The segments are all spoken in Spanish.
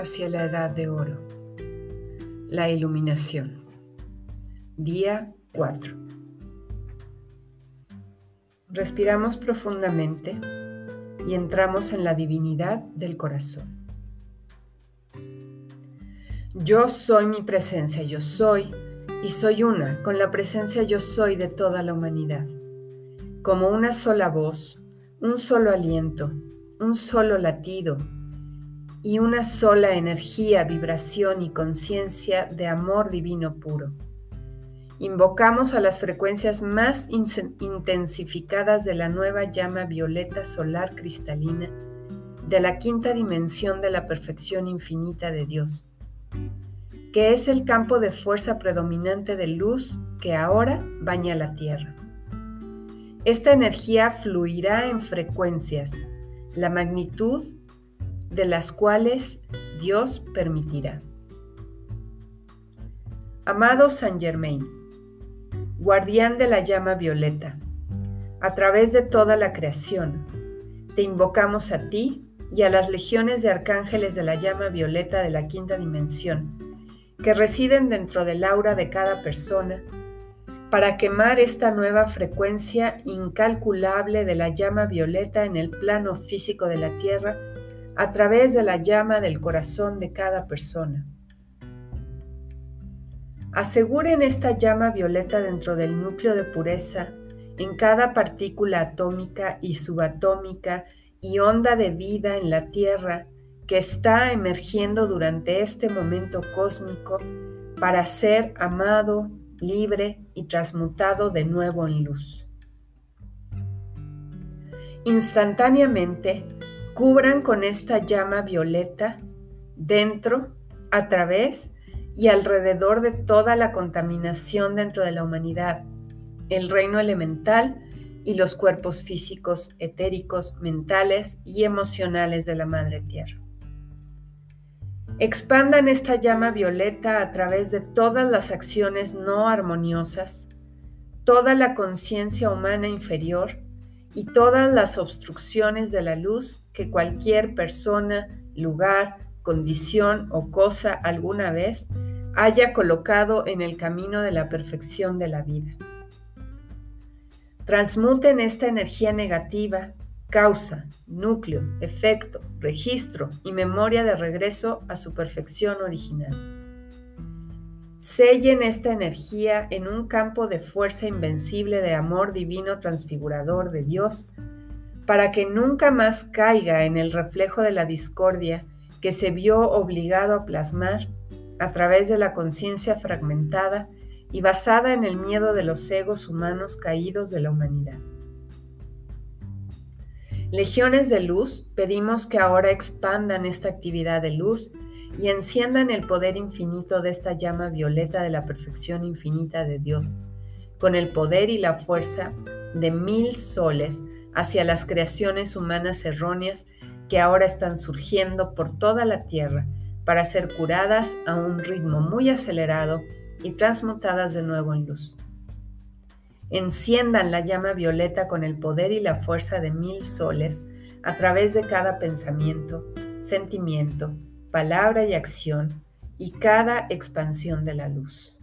hacia la edad de oro. La iluminación. Día 4. Respiramos profundamente y entramos en la divinidad del corazón. Yo soy mi presencia, yo soy y soy una con la presencia yo soy de toda la humanidad. Como una sola voz, un solo aliento, un solo latido, y una sola energía, vibración y conciencia de amor divino puro. Invocamos a las frecuencias más intensificadas de la nueva llama violeta solar cristalina de la quinta dimensión de la perfección infinita de Dios, que es el campo de fuerza predominante de luz que ahora baña la Tierra. Esta energía fluirá en frecuencias, la magnitud de las cuales Dios permitirá. Amado San Germain, guardián de la llama violeta, a través de toda la creación, te invocamos a ti y a las legiones de arcángeles de la llama violeta de la quinta dimensión, que residen dentro del aura de cada persona, para quemar esta nueva frecuencia incalculable de la llama violeta en el plano físico de la Tierra a través de la llama del corazón de cada persona. Aseguren esta llama violeta dentro del núcleo de pureza, en cada partícula atómica y subatómica y onda de vida en la Tierra que está emergiendo durante este momento cósmico para ser amado, libre y transmutado de nuevo en luz. Instantáneamente, cubran con esta llama violeta dentro, a través y alrededor de toda la contaminación dentro de la humanidad, el reino elemental y los cuerpos físicos, etéricos, mentales y emocionales de la Madre Tierra. Expandan esta llama violeta a través de todas las acciones no armoniosas, toda la conciencia humana inferior, y todas las obstrucciones de la luz que cualquier persona, lugar, condición o cosa alguna vez haya colocado en el camino de la perfección de la vida. Transmuten esta energía negativa, causa, núcleo, efecto, registro y memoria de regreso a su perfección original. Sellen esta energía en un campo de fuerza invencible de amor divino transfigurador de Dios, para que nunca más caiga en el reflejo de la discordia que se vio obligado a plasmar a través de la conciencia fragmentada y basada en el miedo de los egos humanos caídos de la humanidad. Legiones de luz, pedimos que ahora expandan esta actividad de luz y enciendan el poder infinito de esta llama violeta de la perfección infinita de Dios, con el poder y la fuerza de mil soles hacia las creaciones humanas erróneas que ahora están surgiendo por toda la tierra para ser curadas a un ritmo muy acelerado y transmutadas de nuevo en luz. Enciendan la llama violeta con el poder y la fuerza de mil soles a través de cada pensamiento, sentimiento, palabra y acción y cada expansión de la luz.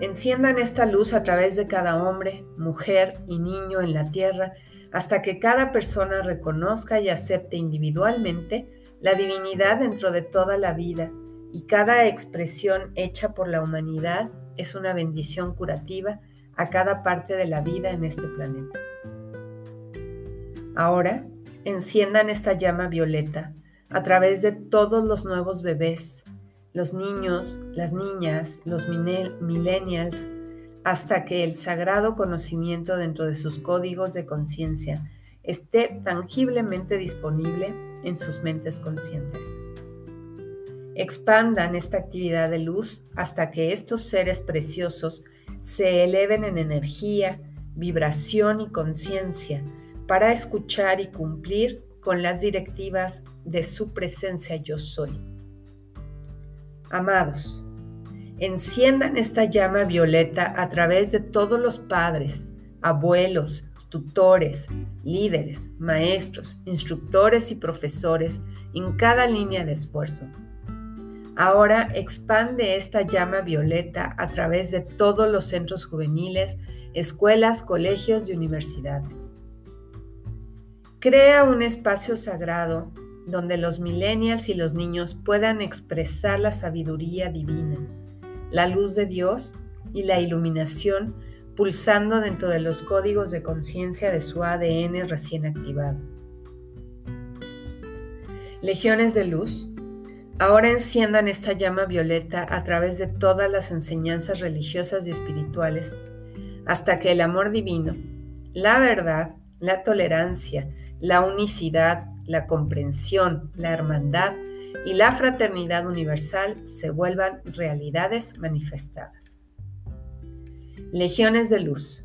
Enciendan esta luz a través de cada hombre, mujer y niño en la tierra hasta que cada persona reconozca y acepte individualmente la divinidad dentro de toda la vida y cada expresión hecha por la humanidad es una bendición curativa a cada parte de la vida en este planeta. Ahora, enciendan esta llama violeta a través de todos los nuevos bebés, los niños, las niñas, los millennials, hasta que el sagrado conocimiento dentro de sus códigos de conciencia esté tangiblemente disponible en sus mentes conscientes. Expandan esta actividad de luz hasta que estos seres preciosos se eleven en energía, vibración y conciencia para escuchar y cumplir con las directivas de su presencia yo soy. Amados, enciendan esta llama violeta a través de todos los padres, abuelos, tutores, líderes, maestros, instructores y profesores en cada línea de esfuerzo. Ahora expande esta llama violeta a través de todos los centros juveniles, escuelas, colegios y universidades. Crea un espacio sagrado donde los millennials y los niños puedan expresar la sabiduría divina, la luz de Dios y la iluminación pulsando dentro de los códigos de conciencia de su ADN recién activado. Legiones de luz, ahora enciendan esta llama violeta a través de todas las enseñanzas religiosas y espirituales, hasta que el amor divino, la verdad, la tolerancia, la unicidad, la comprensión, la hermandad y la fraternidad universal se vuelvan realidades manifestadas. Legiones de luz,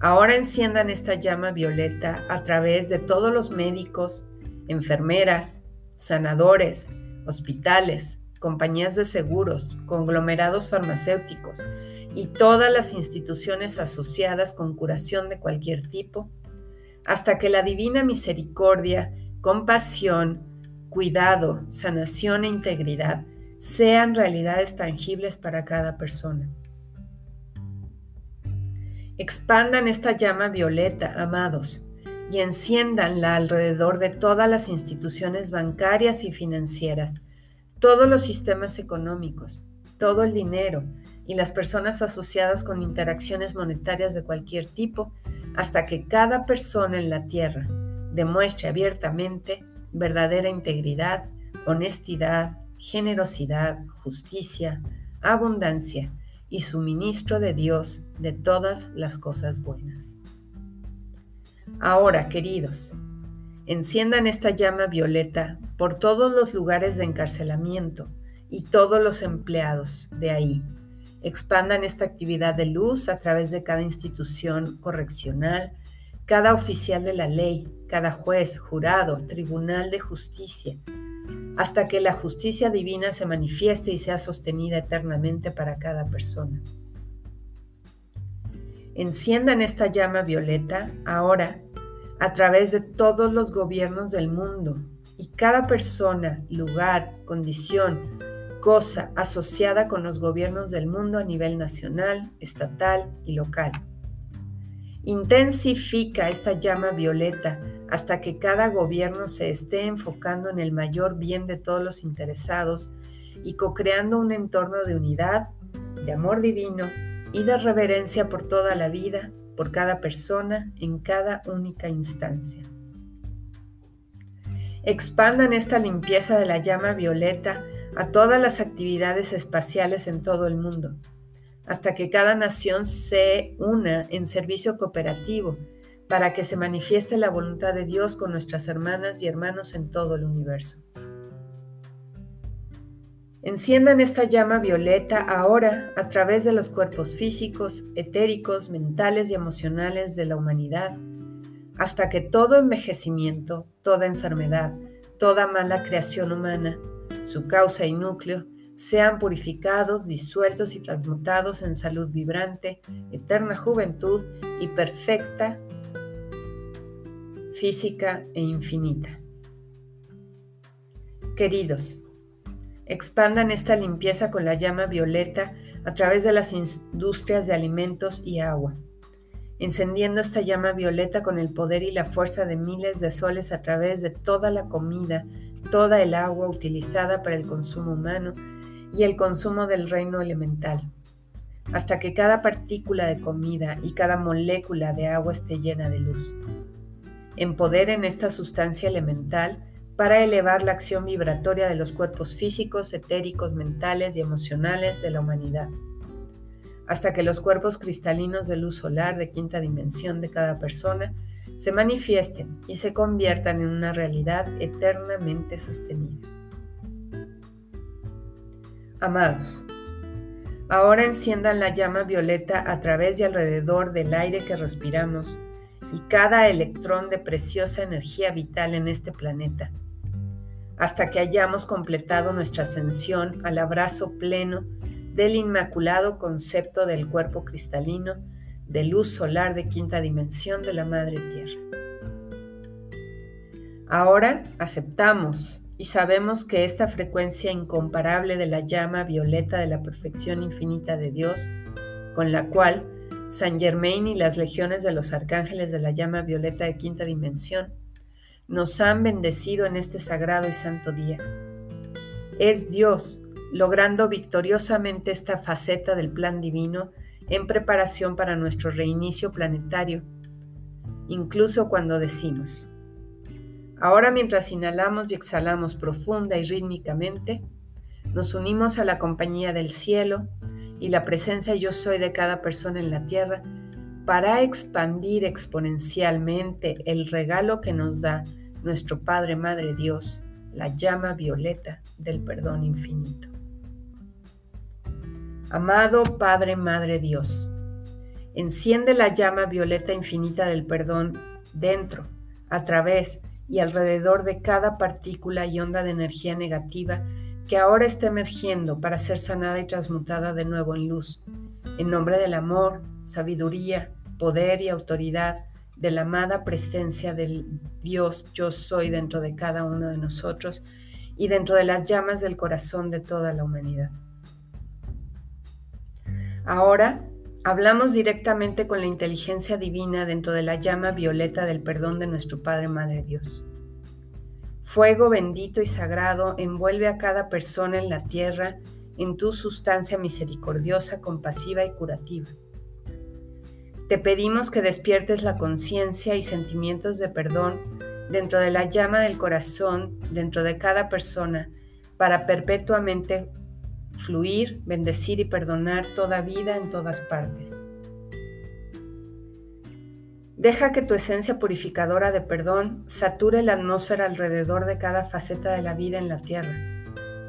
ahora enciendan esta llama violeta a través de todos los médicos, enfermeras, sanadores, hospitales, compañías de seguros, conglomerados farmacéuticos y todas las instituciones asociadas con curación de cualquier tipo, hasta que la divina misericordia, compasión, cuidado, sanación e integridad sean realidades tangibles para cada persona. Expandan esta llama violeta, amados, y enciéndanla alrededor de todas las instituciones bancarias y financieras, todos los sistemas económicos, todo el dinero y las personas asociadas con interacciones monetarias de cualquier tipo, hasta que cada persona en la Tierra demuestre abiertamente verdadera integridad, honestidad, generosidad, justicia, abundancia, y suministro de Dios de todas las cosas buenas. Ahora, queridos, enciendan esta llama violeta por todos los lugares de encarcelamiento y todos los empleados de ahí. Expandan esta actividad de luz a través de cada institución correccional, cada oficial de la ley, cada juez, jurado, tribunal de justicia, hasta que la justicia divina se manifieste y sea sostenida eternamente para cada persona. Enciendan esta llama violeta ahora a través de todos los gobiernos del mundo y cada persona, lugar, condición, cosa asociada con los gobiernos del mundo a nivel nacional, estatal y local. Intensifica esta llama violeta hasta que cada gobierno se esté enfocando en el mayor bien de todos los interesados y co-creando un entorno de unidad, de amor divino y de reverencia por toda la vida, por cada persona, en cada única instancia. Expandan esta limpieza de la llama violeta a todas las actividades espaciales en todo el mundo, hasta que cada nación se una en servicio cooperativo para que se manifieste la voluntad de Dios con nuestras hermanas y hermanos en todo el universo. Enciendan esta llama violeta ahora a través de los cuerpos físicos, etéricos, mentales y emocionales de la humanidad, hasta que todo envejecimiento, toda enfermedad, toda mala creación humana, su causa y núcleo, sean purificados, disueltos y transmutados en salud vibrante, eterna juventud y perfecta física e infinita. Queridos, expandan esta limpieza con la llama violeta a través de las industrias de alimentos y agua, encendiendo esta llama violeta con el poder y la fuerza de miles de soles a través de toda la comida, toda el agua utilizada para el consumo humano y el consumo del reino elemental, hasta que cada partícula de comida y cada molécula de agua esté llena de luz. Empoderen esta sustancia elemental para elevar la acción vibratoria de los cuerpos físicos, etéricos, mentales y emocionales de la humanidad, hasta que los cuerpos cristalinos de luz solar de quinta dimensión de cada persona se manifiesten y se conviertan en una realidad eternamente sostenida. Amados, ahora enciendan la llama violeta a través y alrededor del aire que respiramos y cada electrón de preciosa energía vital en este planeta, hasta que hayamos completado nuestra ascensión al abrazo pleno del inmaculado concepto del cuerpo cristalino de luz solar de quinta dimensión de la Madre Tierra. Ahora aceptamos y sabemos que esta frecuencia incomparable de la llama violeta de la perfección infinita de Dios, con la cual San Germain y las legiones de los arcángeles de la llama violeta de quinta dimensión nos han bendecido en este sagrado y santo día. Es Dios logrando victoriosamente esta faceta del plan divino en preparación para nuestro reinicio planetario, incluso cuando decimos, ahora mientras inhalamos y exhalamos profunda y rítmicamente, nos unimos a la compañía del cielo y la presencia yo soy de cada persona en la tierra para expandir exponencialmente el regalo que nos da nuestro Padre Madre Dios, la llama violeta del perdón infinito. Amado Padre Madre Dios, enciende la llama violeta infinita del perdón dentro, a través y alrededor de cada partícula y onda de energía negativa que ahora está emergiendo para ser sanada y transmutada de nuevo en luz. En nombre del amor, sabiduría, poder y autoridad de la amada presencia del Dios yo soy dentro de cada uno de nosotros y dentro de las llamas del corazón de toda la humanidad. Ahora hablamos directamente con la inteligencia divina dentro de la llama violeta del perdón de nuestro Padre Madre Dios. Fuego bendito y sagrado envuelve a cada persona en la tierra en tu sustancia misericordiosa, compasiva y curativa. Te pedimos que despiertes la conciencia y sentimientos de perdón dentro de la llama del corazón, dentro de cada persona, para perpetuamente fluir, bendecir y perdonar toda vida en todas partes. Deja que tu esencia purificadora de perdón sature la atmósfera alrededor de cada faceta de la vida en la tierra,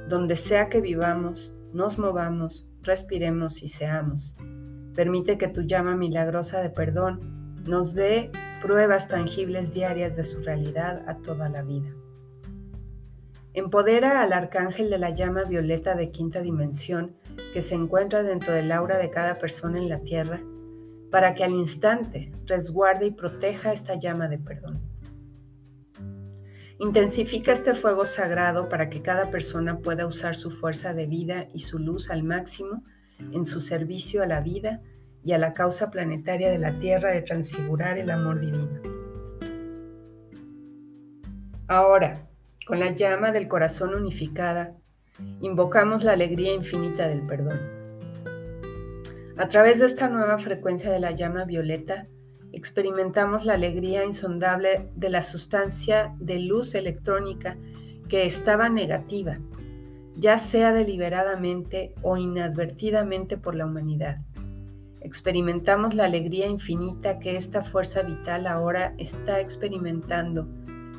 donde sea que vivamos, nos movamos, respiremos y seamos. Permite que tu llama milagrosa de perdón nos dé pruebas tangibles diarias de su realidad a toda la vida. Empodera al arcángel de la llama violeta de quinta dimensión que se encuentra dentro del aura de cada persona en la tierra para que al instante resguarde y proteja esta llama de perdón. Intensifica este fuego sagrado para que cada persona pueda usar su fuerza de vida y su luz al máximo en su servicio a la vida y a la causa planetaria de la Tierra de transfigurar el amor divino. Ahora, con la llama del corazón unificada, invocamos la alegría infinita del perdón. A través de esta nueva frecuencia de la llama violeta, experimentamos la alegría insondable de la sustancia de luz electrónica que estaba negativa, ya sea deliberadamente o inadvertidamente por la humanidad. Experimentamos la alegría infinita que esta fuerza vital ahora está experimentando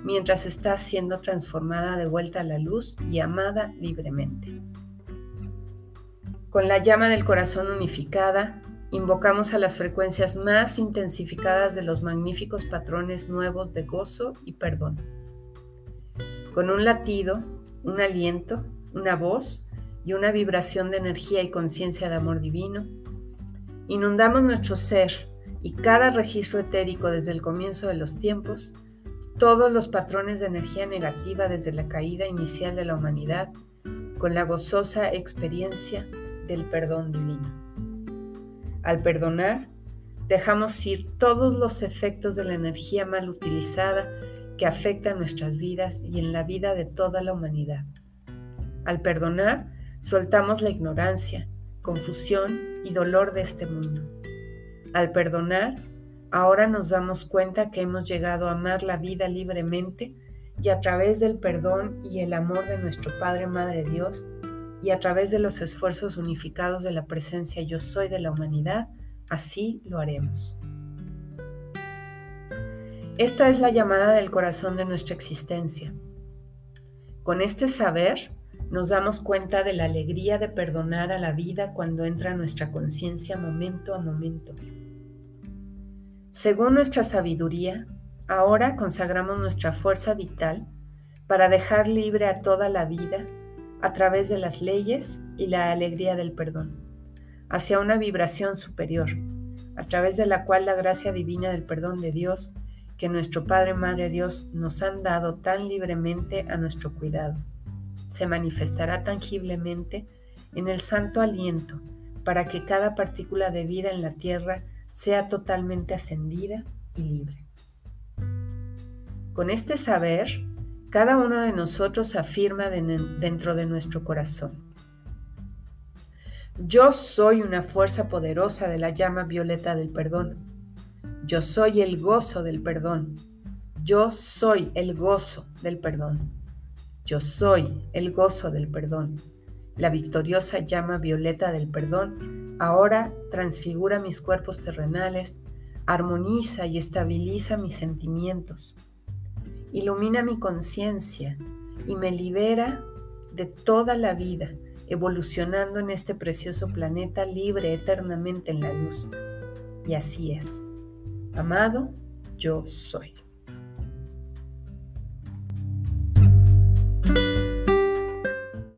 mientras está siendo transformada de vuelta a la luz y amada libremente. Con la llama del corazón unificada, invocamos a las frecuencias más intensificadas de los magníficos patrones nuevos de gozo y perdón. Con un latido, un aliento, una voz y una vibración de energía y conciencia de amor divino, inundamos nuestro ser y cada registro etérico desde el comienzo de los tiempos todos los patrones de energía negativa desde la caída inicial de la humanidad con la gozosa experiencia del perdón divino. Al perdonar, dejamos ir todos los efectos de la energía mal utilizada que afectan nuestras vidas y en la vida de toda la humanidad. Al perdonar, soltamos la ignorancia, confusión y dolor de este mundo. Al perdonar, Ahora nos damos cuenta que hemos llegado a amar la vida libremente y a través del perdón y el amor de nuestro Padre Madre Dios y a través de los esfuerzos unificados de la presencia yo soy de la humanidad, así lo haremos. Esta es la llamada del corazón de nuestra existencia. Con este saber nos damos cuenta de la alegría de perdonar a la vida cuando entra nuestra conciencia momento a momento según nuestra sabiduría, ahora consagramos nuestra fuerza vital para dejar libre a toda la vida a través de las leyes y la alegría del perdón, hacia una vibración superior, a través de la cual la gracia divina del perdón de Dios que nuestro Padre Madre Dios nos han dado tan libremente a nuestro cuidado. Se manifestará tangiblemente en el santo aliento para que cada partícula de vida en la tierra sea totalmente ascendida y libre. Con este saber, cada uno de nosotros afirma dentro de nuestro corazón. Yo soy una fuerza poderosa de la llama violeta del perdón. Yo soy el gozo del perdón. Yo soy el gozo del perdón. Yo soy el gozo del perdón. La victoriosa llama violeta del perdón ahora transfigura mis cuerpos terrenales, armoniza y estabiliza mis sentimientos, ilumina mi conciencia y me libera de toda la vida, evolucionando en este precioso planeta libre eternamente en la luz. Y así es. Amado, yo soy.